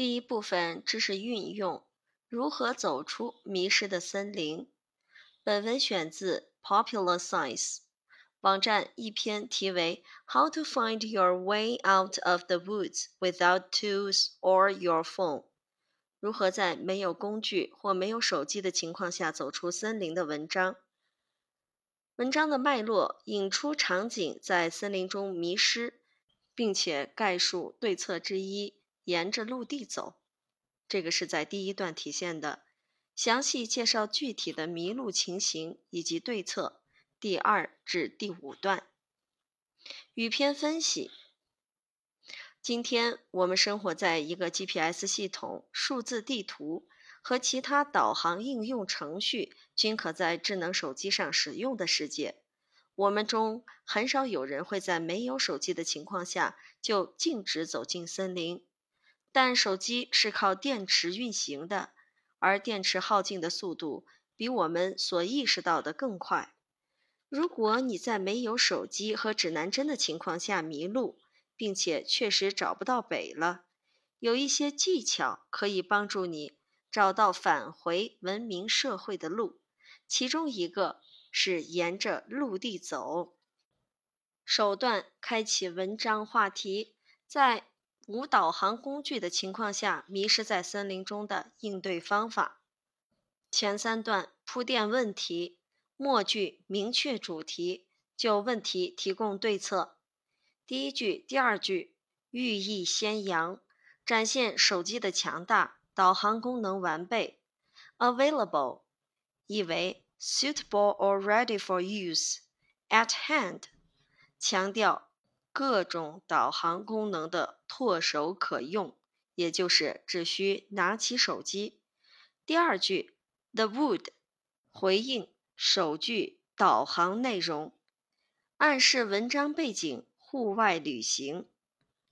第一部分知识运用：如何走出迷失的森林。本文选自 Popular Science 网站一篇题为《How to Find Your Way Out of the Woods Without Tools or Your Phone》如何在没有工具或没有手机的情况下走出森林的文章。文章的脉络引出场景在森林中迷失，并且概述对策之一。沿着陆地走，这个是在第一段体现的。详细介绍具体的迷路情形以及对策。第二至第五段，语篇分析。今天我们生活在一个 GPS 系统、数字地图和其他导航应用程序均可在智能手机上使用的世界。我们中很少有人会在没有手机的情况下就径直走进森林。但手机是靠电池运行的，而电池耗尽的速度比我们所意识到的更快。如果你在没有手机和指南针的情况下迷路，并且确实找不到北了，有一些技巧可以帮助你找到返回文明社会的路。其中一个是沿着陆地走。首段开启文章话题，在。无导航工具的情况下，迷失在森林中的应对方法。前三段铺垫问题，末句明确主题，就问题提供对策。第一句、第二句寓意先扬，展现手机的强大，导航功能完备。Available 意为 suitable or ready for use。At hand 强调。各种导航功能的唾手可用，也就是只需拿起手机。第二句，the wood 回应首句导航内容，暗示文章背景户外旅行。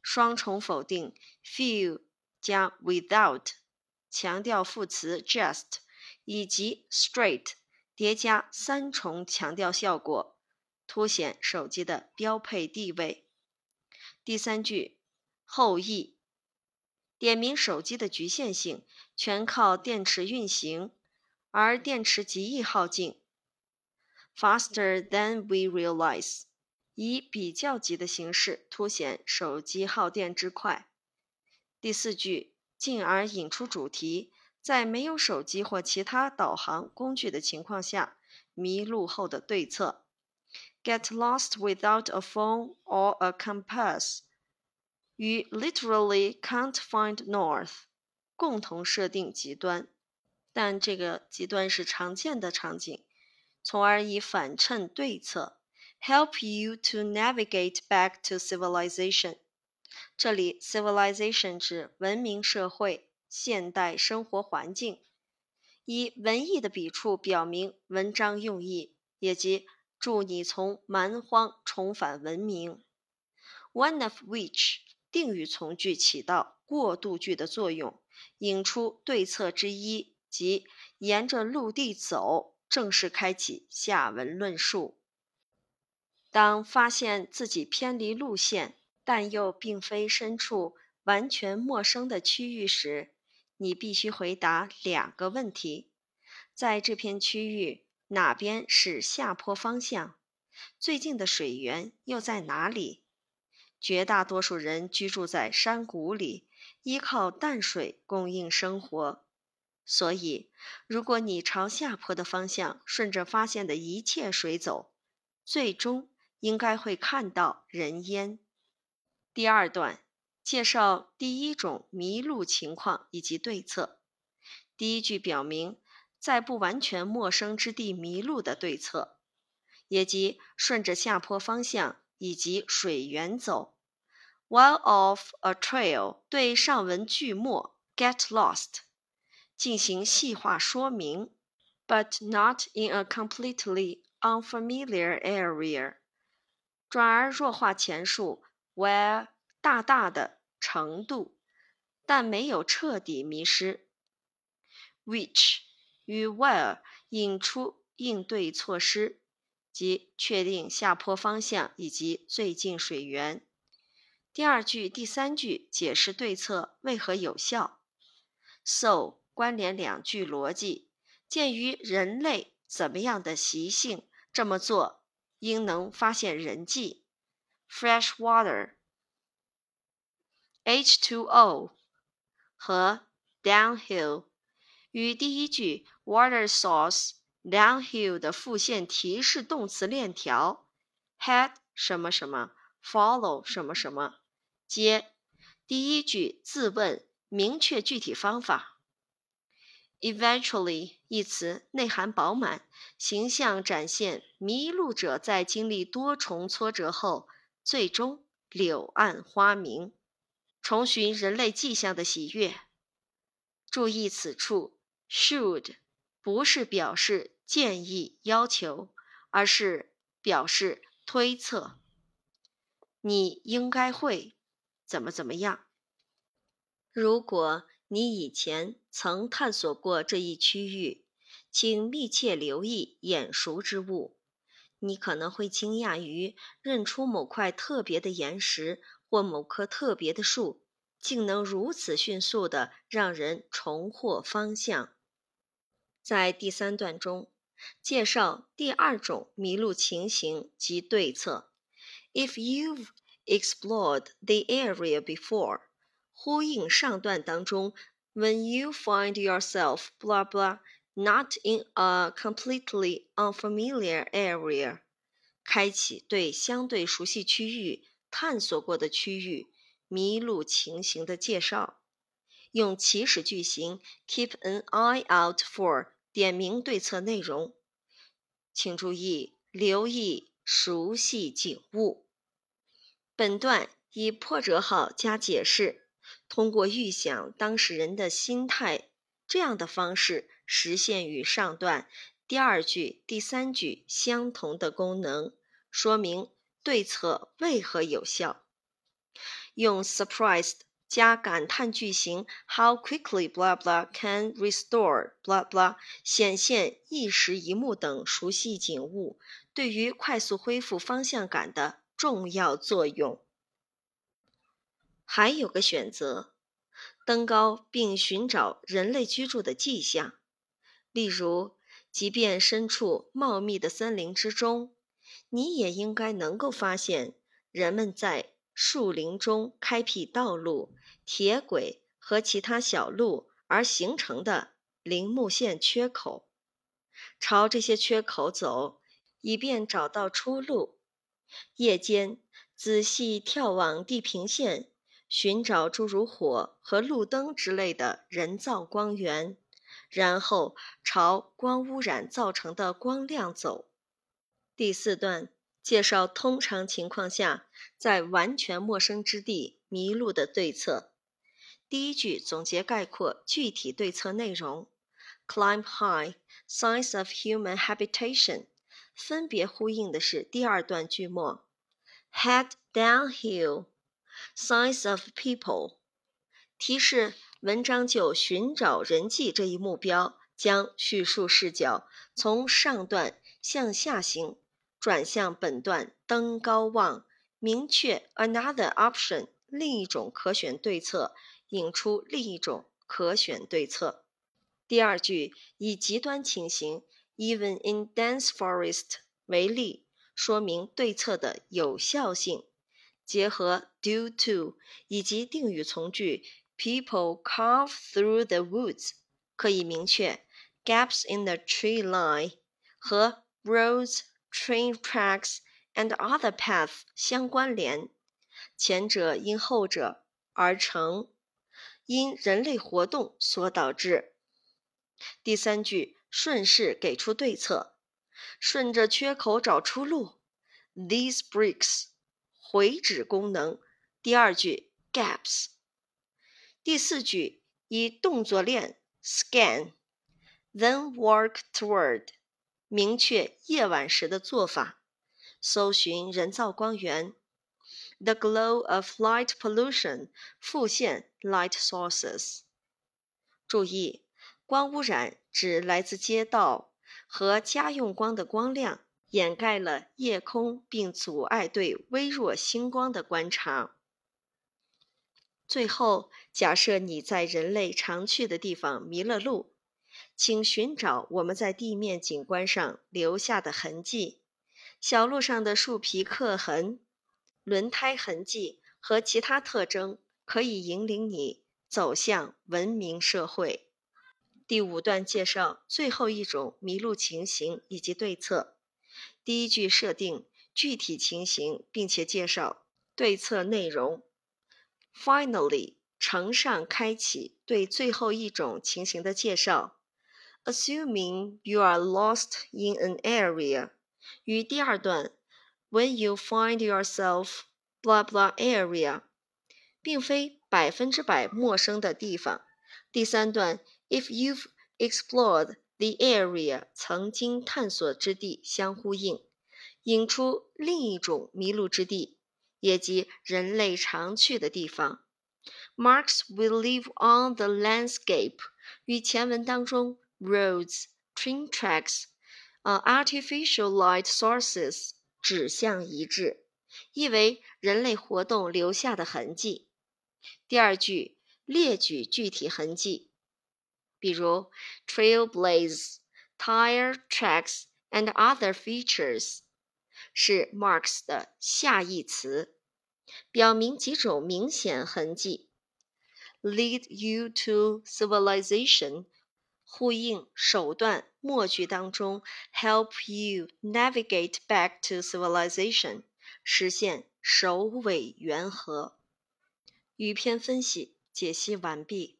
双重否定，few 加 without 强调副词 just 以及 straight 叠加三重强调效果，凸显手机的标配地位。第三句后羿点明手机的局限性，全靠电池运行，而电池极易耗尽。Faster than we realize，以比较级的形式凸显手机耗电之快。第四句进而引出主题，在没有手机或其他导航工具的情况下，迷路后的对策。Get lost without a phone or a compass，与 literally can't find north 共同设定极端，但这个极端是常见的场景，从而以反衬对策，help you to navigate back to civilization。这里 civilization 指文明社会、现代生活环境，以文艺的笔触表明文章用意，也即。 助你从蛮荒重返文明。One of which 定语从句起到过渡句的作用，引出对策之一，即沿着陆地走，正式开启下文论述。当发现自己偏离路线，但又并非身处完全陌生的区域时，你必须回答两个问题：在这片区域。哪边是下坡方向？最近的水源又在哪里？绝大多数人居住在山谷里，依靠淡水供应生活。所以，如果你朝下坡的方向顺着发现的一切水走，最终应该会看到人烟。第二段介绍第一种迷路情况以及对策。第一句表明。在不完全陌生之地迷路的对策，也即顺着下坡方向以及水源走。While off a trail，对上文句末 get lost 进行细化说明，but not in a completely unfamiliar area。转而弱化前述 where 大大的程度，但没有彻底迷失。Which 与 where 引出应对措施，即确定下坡方向以及最近水源。第二句、第三句解释对策为何有效。So 关联两句逻辑，鉴于人类怎么样的习性，这么做应能发现人迹。Fresh water, H2O 和 downhill 与第一句 water source downhill 的复现提示动词链条 head 什么什么 follow 什么什么接。第一句自问明确具体方法。Eventually 一词内涵饱满，形象展现迷路者在经历多重挫折后，最终柳暗花明，重寻人类迹象的喜悦。注意此处，should 不是表示建议、要求，而是表示推测。你应该会。怎么怎么样？如果你以前曾探索过这一区域，请密切留意眼熟之物。你可能会惊讶于认出某块特别的岩石或某棵特别的树，竟能如此迅速地让人重获方向。在第三段中，介绍第二种迷路情形及对策。If you've explored the area before，呼应上段当中，when you find yourself blah blah not in a completely unfamiliar area，开启对相对熟悉区域探索过的区域迷路情形的介绍，用祈使句型 keep an eye out for 点明对策内容，请注意留意熟悉景物。本段以破折号加解释，通过预想当事人的心态这样的方式，实现与上段第二句、第三句相同的功能，说明对策为何有效。用 surprised 加感叹句型，How quickly blah blah can restore blah blah，显现一时一幕等熟悉景物对于快速恢复方向感的。重要作用。还有个选择，登高并寻找人类居住的迹象。例如，即便身处茂密的森林之中，你也应该能够发现人们在树林中开辟道路、铁轨和其他小路而形成的林木线缺口，朝这些缺口走，以便找到出路。夜间仔细眺望地平线，寻找诸如火和路灯之类的人造光源，然后朝光污染造成的光亮走。第四段介绍通常情况下在完全陌生之地迷路的对策。第一句总结概括具体对策内容：Climb high, signs of human habitation. 分别呼应的是第二段句末，head downhill, signs of people，提示文章就寻找人迹这一目标，将叙述视角从上段向下行，转向本段登高望，明确 another option 另一种可选对策，引出另一种可选对策。第二句以极端情形。Even in dense forest 为例，说明对策的有效性。结合 due to 以及定语从句 people carve through the woods，可以明确 gaps in the tree line 和 roads, train tracks and other paths 相关联。前者因后者而成，因人类活动所导致。第三句。顺势给出对策，顺着缺口找出路。These bricks 回指功能。第二句 gaps。第四句以动作链 scan，then work toward 明确夜晚时的做法，搜寻人造光源。The glow of light pollution 复现 light sources。注意。光污染指来自街道和家用光的光亮，掩盖了夜空，并阻碍对微弱星光的观察。最后，假设你在人类常去的地方迷了路，请寻找我们在地面景观上留下的痕迹，小路上的树皮刻痕、轮胎痕迹和其他特征，可以引领你走向文明社会。第五段介绍最后一种迷路情形以及对策。第一句设定具体情形，并且介绍对策内容。Finally，承上开启对最后一种情形的介绍。Assuming you are lost in an area，与第二段 When you find yourself blah blah area，并非百分之百陌生的地方。第三段 If you've explored the area，曾经探索之地相呼应，引出另一种迷路之地。也即人类常去的地方。Marks will live on the landscape 与前文当中 roads, train tracks, 呃 artificial light sources 指向一致，意为人类活动留下的痕迹。第二句列举具体痕迹，比如 trailblaze, tire tracks and other features。是 marks 的下义词，表明几种明显痕迹。Lead you to civilization， 呼应手段末句当中 help you navigate back to civilization，实现首尾圆合。语篇分析解析完毕。